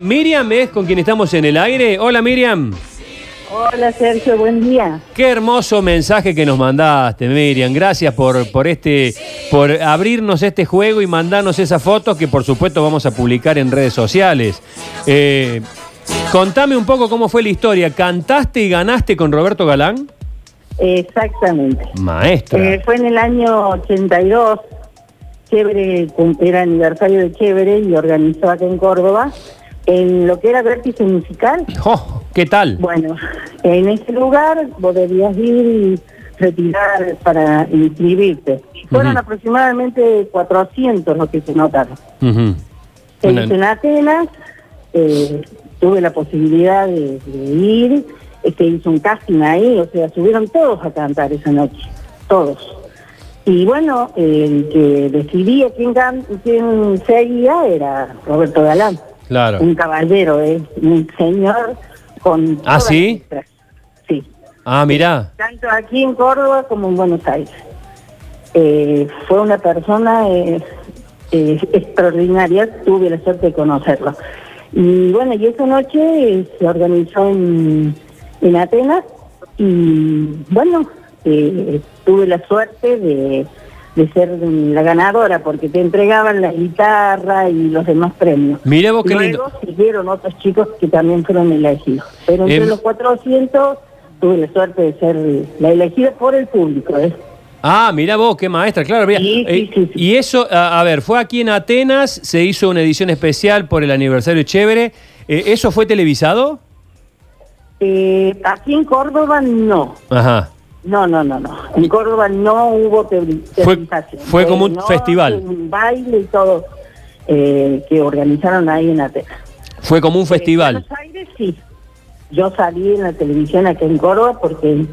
Miriam es con quien estamos en el aire. Hola Miriam. Hola Sergio, buen día. Qué hermoso mensaje que nos mandaste, Miriam. Gracias por, por este, por abrirnos este juego y mandarnos esas fotos que por supuesto vamos a publicar en redes sociales. Eh, contame un poco cómo fue la historia. ¿Cantaste y ganaste con Roberto Galán? Exactamente. Maestra. Eh, fue en el año 82. Chévere, era aniversario de Chévere y organizó acá en Córdoba en lo que era vértice musical. Oh, ¿Qué tal? Bueno, en ese lugar vos debías ir y retirar para inscribirte. Fueron aproximadamente 400 los que se notaron. Hizo en Atenas, eh, tuve la posibilidad de, de ir, se hizo un casting ahí, o sea, subieron todos a cantar esa noche, todos. Y bueno, el que decidía quién, quién seguía era Roberto Galán, Claro. un caballero, eh, un señor con... ¿Ah, sí? Sí, Ah, mirá. tanto aquí en Córdoba como en Buenos Aires. Eh, fue una persona eh, eh, extraordinaria, tuve la suerte de conocerlo. Y bueno, y esa noche se organizó en, en Atenas y bueno, eh, tuve la suerte de, de ser la ganadora porque te entregaban la guitarra y los demás premios. Mirá vos qué Luego lindo. siguieron otros chicos que también fueron elegidos. Pero entre Em- los 400 tuve la suerte de ser la elegida por el público. ¿eh? Ah, mirá vos, qué maestra, claro. Sí, sí, Eh, sí, sí. Y eso, a, a ver, fue aquí en Atenas, se hizo una edición especial por el aniversario chévere. Eh, ¿Eso fue televisado? Eh, aquí en Córdoba no. Ajá. No, no, no, no. En Córdoba no hubo Fue- fue como un no, festival. Un baile y todo eh, que organizaron ahí en Atenas. Fue como un En festival. Buenos Aires sí. Yo salí en la televisión aquí en Córdoba porque en,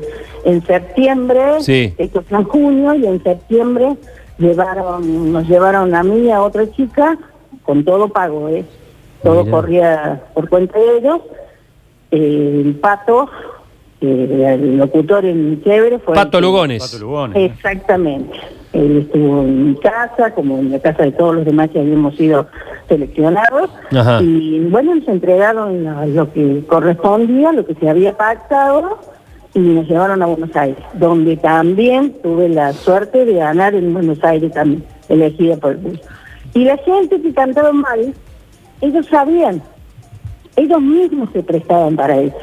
en septiembre, Sí. esto fue en junio, y en septiembre llevaron, nos llevaron a mí y a otra chica con todo pago, ¿eh? Todo Mira. corría por cuenta de ellos. Eh, el pato, eh, el locutor en Chévere fue... Pato Lugones. Pato Lugones. Exactamente. Él estuvo en mi casa, como en la casa de todos los demás que habíamos sido seleccionados. Ajá. Y bueno, nos entregaron lo que correspondía, lo que se había pactado, y nos llevaron a Buenos Aires, donde también tuve la suerte de ganar en Buenos Aires también, elegida por el. Y la gente que cantaba mal, ellos sabían, ellos mismos se prestaban para eso.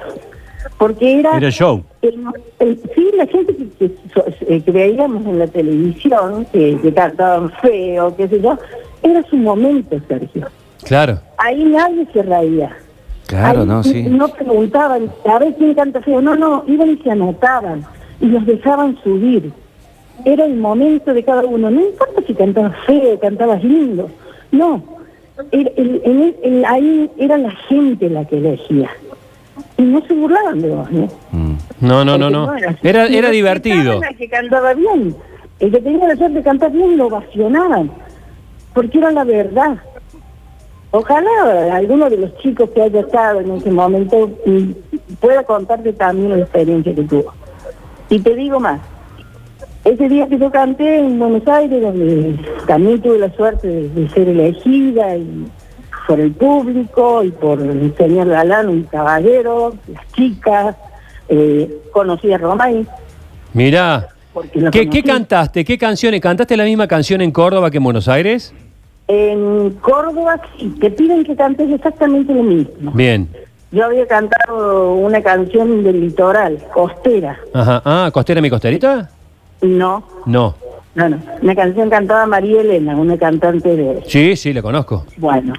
Porque era... Era show. El- el- sí, la gente que, eh, que veíamos en la televisión, que, que cantaban feo, qué sé yo, era su momento, Sergio. Claro. Ahí nadie se reía. Claro, Ahí no, sí. No preguntaban, a ver quién canta feo. No, no, iban y se anotaban y los dejaban subir. Era el momento de cada uno. No importa si cantabas feo, cantabas lindo. No. El- el- en el- el- ahí era la gente la que elegía. Y no se burlaban de vos, ¿no? Mm. No, no, no, Porque no. Era, era divertido. que cantaba bien. El que tenía la suerte de cantar bien lo ovacionaban. Porque era la verdad. Ojalá alguno de los chicos que haya estado en ese momento mm, pueda contarte también la experiencia que tuvo. Y te digo más. Ese día que yo canté en Buenos Aires, donde también tuve la suerte de, de ser elegida y por el público y por el señor Galán, un caballero, las chicas, eh, conocí a Romay. Mirá. ¿Qué, qué cantaste? ¿Qué canciones? ¿Cantaste la misma canción en Córdoba que en Buenos Aires? En Córdoba sí, te piden que cantes exactamente lo mismo. Bien. Yo había cantado una canción del litoral, costera. Ajá. Ah, ¿Costera mi costerita? No, No. no, no. Una canción cantada María Elena, una cantante de... Sí, sí, la conozco. Bueno,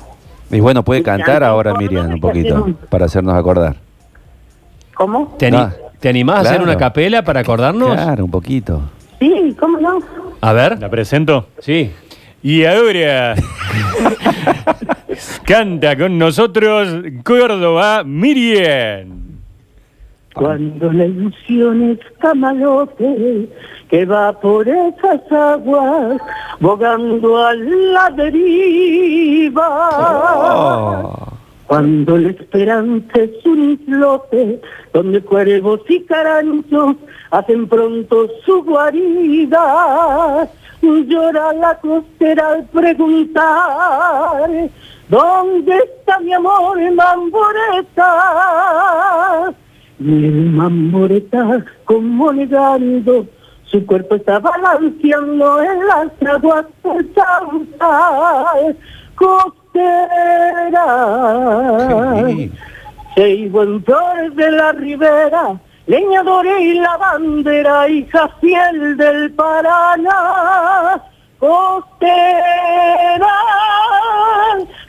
Y bueno, puede Y cantar canta ahora Miriam un poquito para hacernos acordar. ¿cómo? ¿Te, ani- Ah, ¿te animás a hacer una capela para acordarnos? Claro, un poquito. Sí, ¿cómo no? A ver. ¿La presento? Sí. Y ahora canta con nosotros Córdoba Miriam. Cuando la ilusión es camalote que va por esas aguas, bogando a la deriva. Oh. Cuando la esperanza es un islote donde cuervos y caranchos hacen pronto su guarida, llora la costera al preguntar ¿Dónde está mi amor en mamboreta? Y el mamboreta como negando, su cuerpo está balanceando en las aguas del Sauce costera. Seis buen flores de la ribera, leñadores y la bandera, hija fiel del Paraná, costera.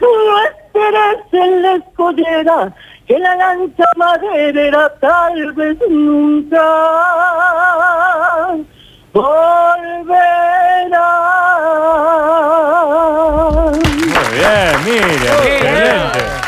No esperes en la escollera, que la lancha maderera tal vez nunca volverá. Muy bien, Miriam.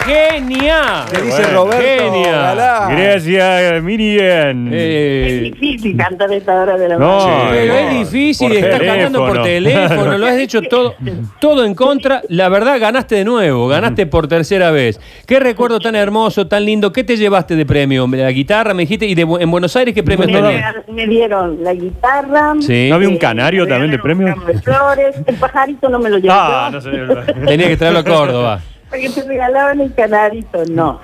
¡Genial! ¿Qué dice Roberto Genial. Galán? Gracias, Miriam. Es difícil cantar a esta hora de la No, mañana. pero no, es difícil por estar cantando por teléfono. lo has hecho todo, todo en contra. La verdad, ganaste de nuevo, ganaste por tercera vez. Qué recuerdo tan hermoso, tan lindo. ¿Qué te llevaste de premio? La guitarra, me dijiste, y de en Buenos Aires, ¿qué premios Me, tenías? me dieron la guitarra. Sí. ¿No había un eh, canario también de premio? de flores. El pajarito no me lo llevó. Ah, no sé. Tenía que traerlo a Córdoba. Porque te regalaban el canarito, no.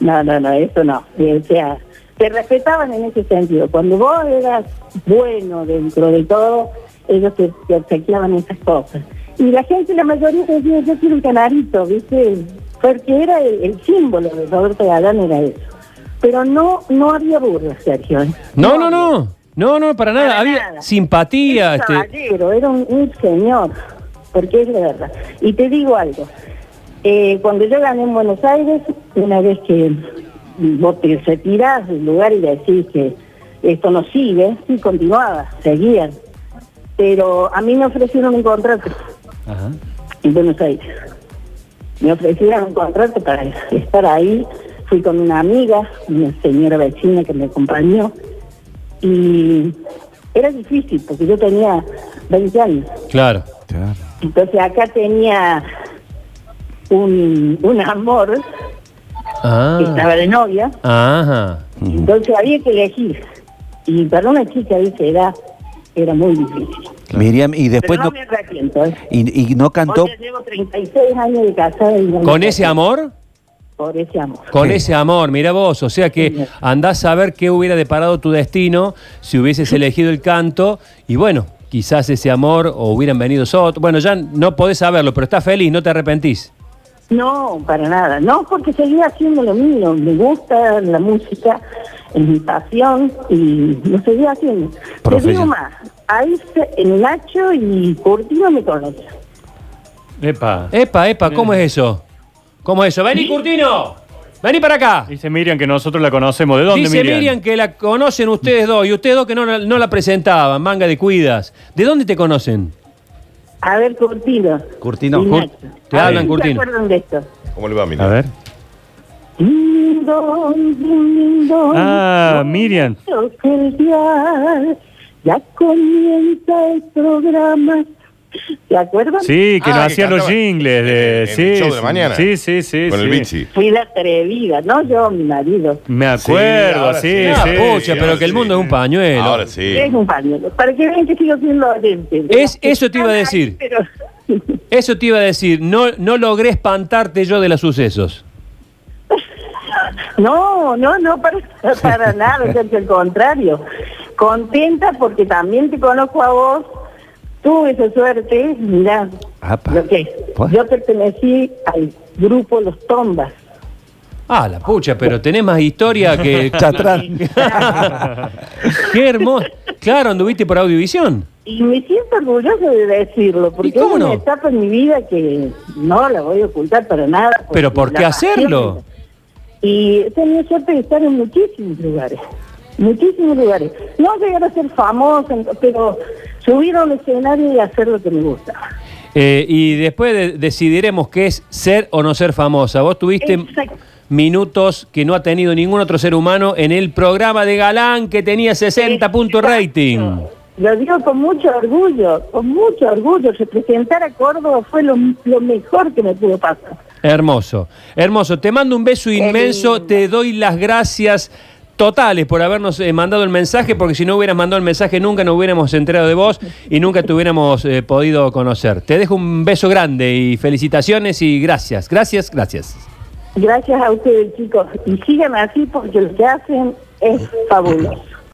No, no, no, eso no. O sea, te respetaban en ese sentido. Cuando vos eras bueno dentro de todo, ellos te, te obsequiaban esas cosas. Y la gente, la mayoría decía, yo quiero un canarito, ¿viste? Porque era el, el símbolo de Roberto Galán, era eso. Pero no no había burla, Sergio. ¿eh? No, no, no. No, no, para nada. Para Había nada. simpatía. Era un Este, caballero, era un, un señor, porque es verdad. Y te digo algo, eh, cuando yo gané en Buenos Aires, una vez que vos te retirás del lugar y decís que esto no sigue, sí continuaba, seguían. Pero a mí me ofrecieron un contrato Ajá. en Buenos Aires. Me ofrecieron un contrato para estar ahí. Fui con una amiga, una señora vecina que me acompañó. Y era difícil porque yo tenía 20 años. claro. Claro. Entonces acá tenía un, un amor Ah. que estaba de novia. Ajá. Entonces había que elegir. Y para una chica de esa edad era muy difícil. Miriam, y después Pero no no, me arrepiento. ¿eh? y, y no cantó. Hoy llevo 36 años de casada. Y no me ¿Con ese amor? Por ese amor. Con Sí. ese amor, mira vos, o sea que Sí. andás a ver qué hubiera deparado tu destino si hubieses elegido el canto y bueno, quizás ese amor o hubieran venido otros. Bueno, ya no podés saberlo, pero estás feliz, no te arrepentís. No, para nada. No, porque seguía haciendo lo mío. Me gusta la música, es mi pasión y lo seguía haciendo. Te digo más, ahí en Nacho y Curtino me conocen. Epa. Epa, epa, ¿cómo es eso? ¿Cómo es eso? Vení, Curtino, vení para acá. Dice Miriam que nosotros la conocemos. ¿De dónde, Dice Miriam? Miriam que la conocen ustedes dos y ustedes dos que no la presentaban, manga de cuidas. ¿De dónde te conocen? A ver, Curtino. Curtino. Cur- te A hablan, Curtino. ¿Se acuerdan de esto? ¿Cómo le va, Miriam? A ver. Ah, Miriam. Ya comienza el programa. ¿Se acuerdan? Sí, que Ah, nos que hacían los jingles. De, en sí, el show de mañana. Sí, sí, sí. Con el sí. bichi. Fui la atrevida, no yo, mi marido. Me acuerdo, sí, sí. Ah, sí. pucha, pero que el mundo es un pañuelo. Ahora sí. Es un pañuelo. Para que vean que sigo siendo oyente. Es- eso te iba a decir. Pero... Eso te iba a decir, no, no logré espantarte yo de los sucesos. No, no, no, para, para nada, es al contrario. Contenta porque también te conozco a vos. Tuve esa suerte, mirá, Apa. lo que yo pertenecí al grupo Los Tombas. Ah, la pucha, pero tenés más historia que... Chatrán. Qué hermoso. Claro, anduviste por audiovisión. Y me siento orgulloso de decirlo, porque ¿Y cómo es una no? etapa en mi vida que no la voy a ocultar para nada. Pero ¿por qué hacerlo? pasión- Y he tenido suerte de estar en muchísimos lugares, muchísimos lugares. No llegar a ser famosa, pero subir a un escenario y hacer lo que me gusta. Eh, y después de- decidiremos qué es ser o no ser famosa. Vos tuviste Exacto. minutos que no ha tenido ningún otro ser humano en el programa de Galán que tenía 60 puntos rating. Lo digo con mucho orgullo, con mucho orgullo. Representar a Córdoba fue lo, lo mejor que me pudo pasar. Hermoso, hermoso. Te mando un beso inmenso, te doy las gracias totales por habernos eh, mandado el mensaje, porque si no hubieras mandado el mensaje nunca nos hubiéramos enterado de vos y nunca te hubiéramos eh, podido conocer. Te dejo un beso grande y felicitaciones y gracias, gracias, gracias. Gracias a ustedes, chicos. Y sigan así porque lo que hacen es fabuloso.